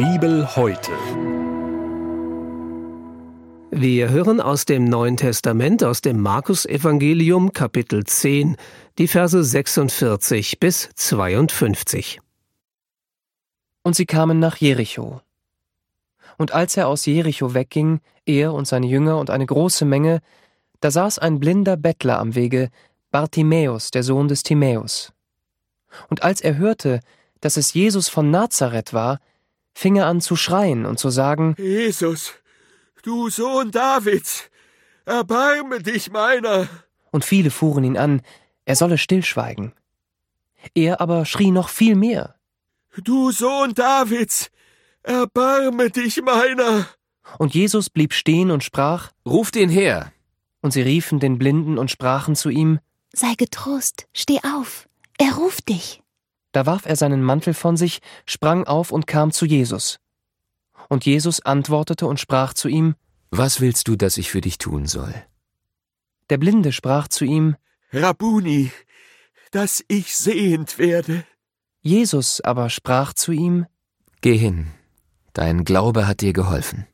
Bibel heute. Wir hören aus dem Neuen Testament, aus dem Markus-Evangelium, Kapitel 10, die Verse 46 bis 52. Und sie kamen nach Jericho. Und als er aus Jericho wegging, er und seine Jünger und eine große Menge, da saß ein blinder Bettler am Wege, Bartimäus, der Sohn des Timäus. Und als er hörte, dass es Jesus von Nazareth war, fing er an zu schreien und zu sagen, Jesus, du Sohn Davids, erbarme dich meiner. Und viele fuhren ihn an, er solle stillschweigen. Er aber schrie noch viel mehr. Du Sohn Davids, erbarme dich meiner. Und Jesus blieb stehen und sprach, Ruft ihn her. Und sie riefen den Blinden und sprachen zu ihm, Sei getrost, steh auf, er ruft dich. Da warf er seinen Mantel von sich, sprang auf und kam zu Jesus. Und Jesus antwortete und sprach zu ihm, Was willst du, dass ich für dich tun soll? Der Blinde sprach zu ihm, Rabuni, dass ich sehend werde. Jesus aber sprach zu ihm, Geh hin, dein Glaube hat dir geholfen.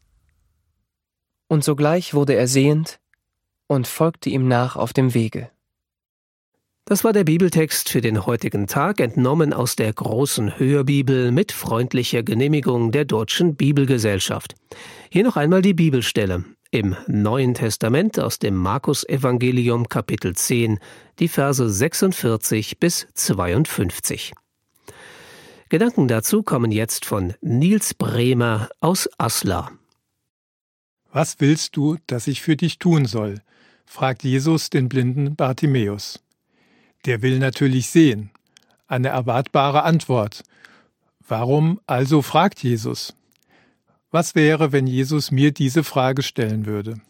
Und sogleich wurde er sehend und folgte ihm nach auf dem Wege. Das war der Bibeltext für den heutigen Tag, entnommen aus der großen Hörbibel mit freundlicher Genehmigung der Deutschen Bibelgesellschaft. Hier noch einmal die Bibelstelle im Neuen Testament aus dem Markus Evangelium Kapitel 10, die Verse 46 bis 52. Gedanken dazu kommen jetzt von Nils Bremer aus Aslar. Was willst du, dass ich für dich tun soll? fragt Jesus den blinden Bartimäus. Der will natürlich sehen. Eine erwartbare Antwort. Warum also fragt Jesus? Was wäre, wenn Jesus mir diese Frage stellen würde?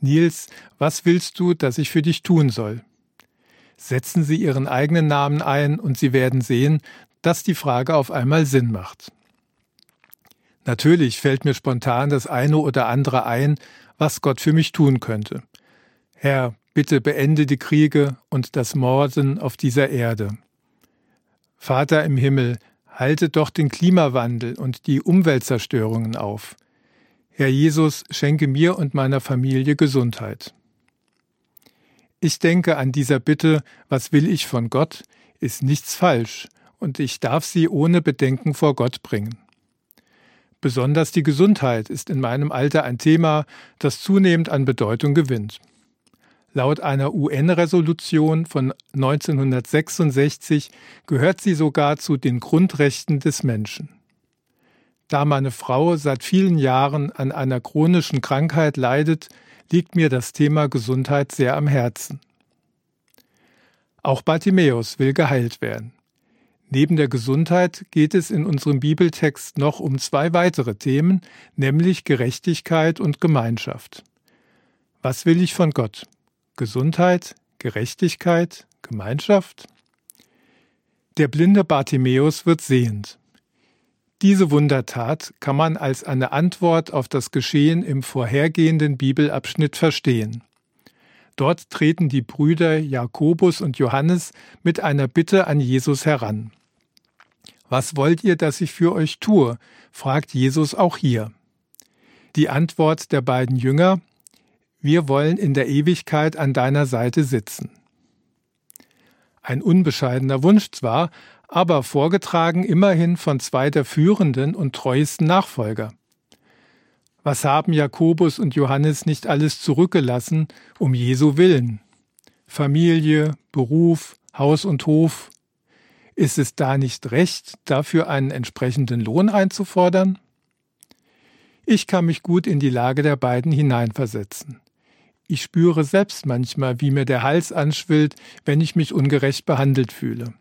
Nils, was willst du, dass ich für dich tun soll? Setzen Sie Ihren eigenen Namen ein und Sie werden sehen, dass die Frage auf einmal Sinn macht. Natürlich fällt mir spontan das eine oder andere ein, was Gott für mich tun könnte. Herr, Bitte beende die Kriege und das Morden auf dieser Erde. Vater im Himmel, halte doch den Klimawandel und die Umweltzerstörungen auf. Herr Jesus, schenke mir und meiner Familie Gesundheit. Ich denke an dieser Bitte, was will ich von Gott, ist nichts falsch, und ich darf sie ohne Bedenken vor Gott bringen. Besonders die Gesundheit ist in meinem Alter ein Thema, das zunehmend an Bedeutung gewinnt. Laut einer UN-Resolution von 1966 gehört sie sogar zu den Grundrechten des Menschen. Da meine Frau seit vielen Jahren an einer chronischen Krankheit leidet, liegt mir das Thema Gesundheit sehr am Herzen. Auch Bartimäus will geheilt werden. Neben der Gesundheit geht es in unserem Bibeltext noch um zwei weitere Themen, nämlich Gerechtigkeit und Gemeinschaft. Was will ich von Gott? Gesundheit, Gerechtigkeit, Gemeinschaft? Der blinde Bartimäus wird sehend. Diese Wundertat kann man als eine Antwort auf das Geschehen im vorhergehenden Bibelabschnitt verstehen. Dort treten die Brüder Jakobus und Johannes mit einer Bitte an Jesus heran. Was wollt ihr, dass ich für euch tue? fragt Jesus auch hier. Die Antwort der beiden Jünger wir wollen in der Ewigkeit an deiner Seite sitzen. Ein unbescheidener Wunsch zwar, aber vorgetragen immerhin von zwei der führenden und treuesten Nachfolger. Was haben Jakobus und Johannes nicht alles zurückgelassen, um Jesu willen? Familie, Beruf, Haus und Hof. Ist es da nicht recht, dafür einen entsprechenden Lohn einzufordern? Ich kann mich gut in die Lage der beiden hineinversetzen. Ich spüre selbst manchmal, wie mir der Hals anschwillt, wenn ich mich ungerecht behandelt fühle.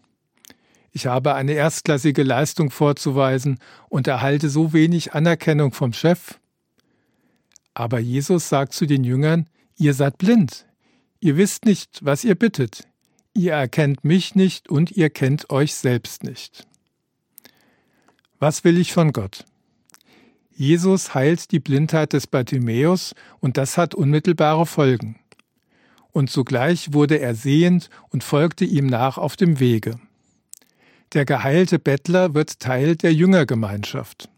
Ich habe eine erstklassige Leistung vorzuweisen und erhalte so wenig Anerkennung vom Chef. Aber Jesus sagt zu den Jüngern, ihr seid blind, ihr wisst nicht, was ihr bittet, ihr erkennt mich nicht und ihr kennt euch selbst nicht. Was will ich von Gott? Jesus heilt die Blindheit des Bartimäus und das hat unmittelbare Folgen. Und sogleich wurde er sehend und folgte ihm nach auf dem Wege. Der geheilte Bettler wird Teil der Jüngergemeinschaft.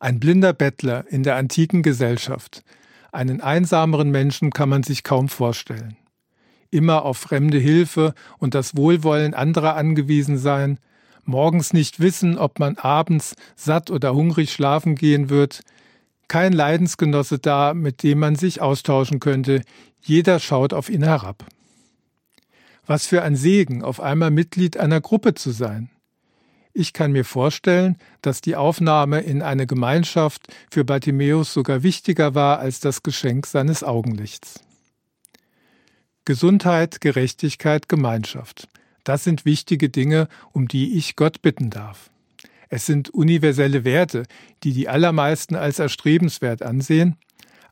Ein blinder Bettler in der antiken Gesellschaft. Einen einsameren Menschen kann man sich kaum vorstellen. Immer auf fremde Hilfe und das Wohlwollen anderer angewiesen sein, morgens nicht wissen, ob man abends satt oder hungrig schlafen gehen wird, kein Leidensgenosse da, mit dem man sich austauschen könnte, jeder schaut auf ihn herab. Was für ein Segen, auf einmal Mitglied einer Gruppe zu sein. Ich kann mir vorstellen, dass die Aufnahme in eine Gemeinschaft für Bartimäus sogar wichtiger war als das Geschenk seines Augenlichts. Gesundheit, Gerechtigkeit, Gemeinschaft. Das sind wichtige Dinge, um die ich Gott bitten darf. Es sind universelle Werte, die die allermeisten als erstrebenswert ansehen,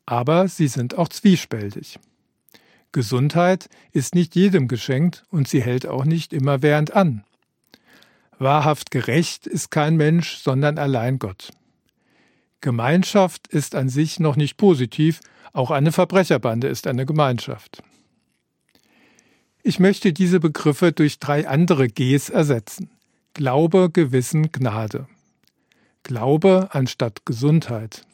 aber sie sind auch zwiespältig. Gesundheit ist nicht jedem geschenkt und sie hält auch nicht immer während an. Wahrhaft gerecht ist kein Mensch, sondern allein Gott. Gemeinschaft ist an sich noch nicht positiv, auch eine Verbrecherbande ist eine Gemeinschaft. Ich möchte diese Begriffe durch drei andere Gs ersetzen. Glaube, Gewissen, Gnade. Glaube anstatt Gesundheit.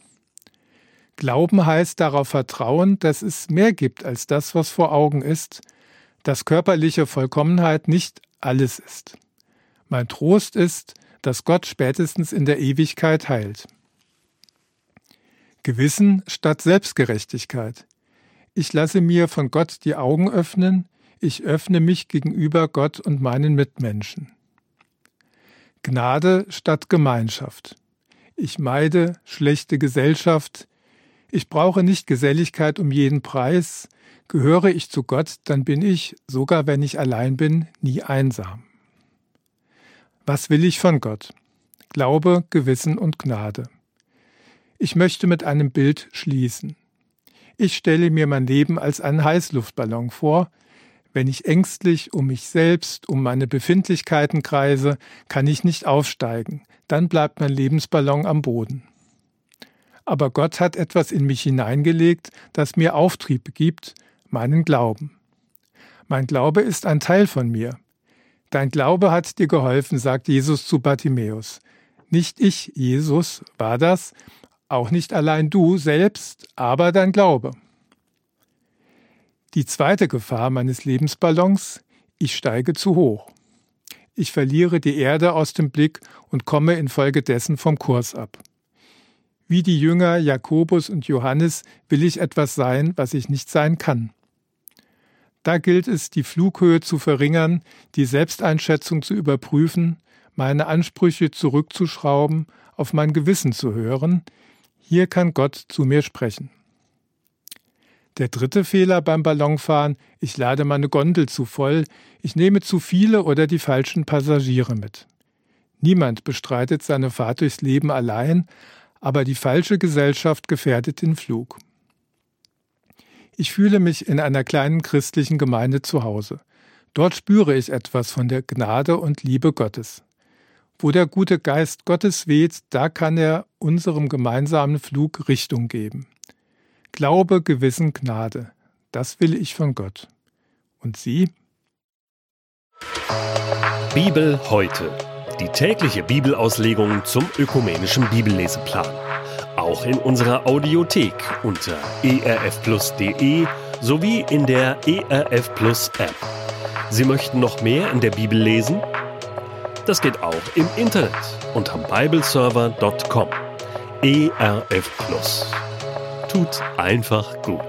Glauben heißt darauf vertrauen, dass es mehr gibt als das, was vor Augen ist, dass körperliche Vollkommenheit nicht alles ist. Mein Trost ist, dass Gott spätestens in der Ewigkeit heilt. Gewissen statt Selbstgerechtigkeit. Ich lasse mir von Gott die Augen öffnen, ich öffne mich gegenüber Gott und meinen Mitmenschen. Gnade statt Gemeinschaft. Ich meide schlechte Gesellschaft. Ich brauche nicht Geselligkeit um jeden Preis. Gehöre ich zu Gott, dann bin ich, sogar wenn ich allein bin, nie einsam. Was will ich von Gott? Glaube, Gewissen und Gnade. Ich möchte mit einem Bild schließen. Ich stelle mir mein Leben als einen Heißluftballon vor. Wenn ich ängstlich um mich selbst, um meine Befindlichkeiten kreise, kann ich nicht aufsteigen. Dann bleibt mein Lebensballon am Boden. Aber Gott hat etwas in mich hineingelegt, das mir Auftrieb gibt, meinen Glauben. Mein Glaube ist ein Teil von mir. Dein Glaube hat dir geholfen, sagt Jesus zu Bartimäus. Nicht ich, Jesus, war das, auch nicht allein du selbst, aber dein Glaube. Die zweite Gefahr meines Lebensballons, ich steige zu hoch. Ich verliere die Erde aus dem Blick und komme infolgedessen vom Kurs ab. Wie die Jünger Jakobus und Johannes will ich etwas sein, was ich nicht sein kann. Da gilt es, die Flughöhe zu verringern, die Selbsteinschätzung zu überprüfen, meine Ansprüche zurückzuschrauben, auf mein Gewissen zu hören. Hier kann Gott zu mir sprechen. Der dritte Fehler beim Ballonfahren, ich lade meine Gondel zu voll, ich nehme zu viele oder die falschen Passagiere mit. Niemand bestreitet seine Fahrt durchs Leben allein, aber die falsche Gesellschaft gefährdet den Flug. Ich fühle mich in einer kleinen christlichen Gemeinde zu Hause. Dort spüre ich etwas von der Gnade und Liebe Gottes. Wo der gute Geist Gottes weht, da kann er unserem gemeinsamen Flug Richtung geben. Glaube, Gewissen, Gnade. Das will ich von Gott. Und Sie? Bibel heute. Die tägliche Bibelauslegung zum ökumenischen Bibelleseplan auch in unserer Audiothek unter erfplus.de sowie in der ERF Plus App. Sie möchten noch mehr in der Bibel lesen? Das geht auch im Internet unter bibleserver.com. ERF. Tut einfach gut.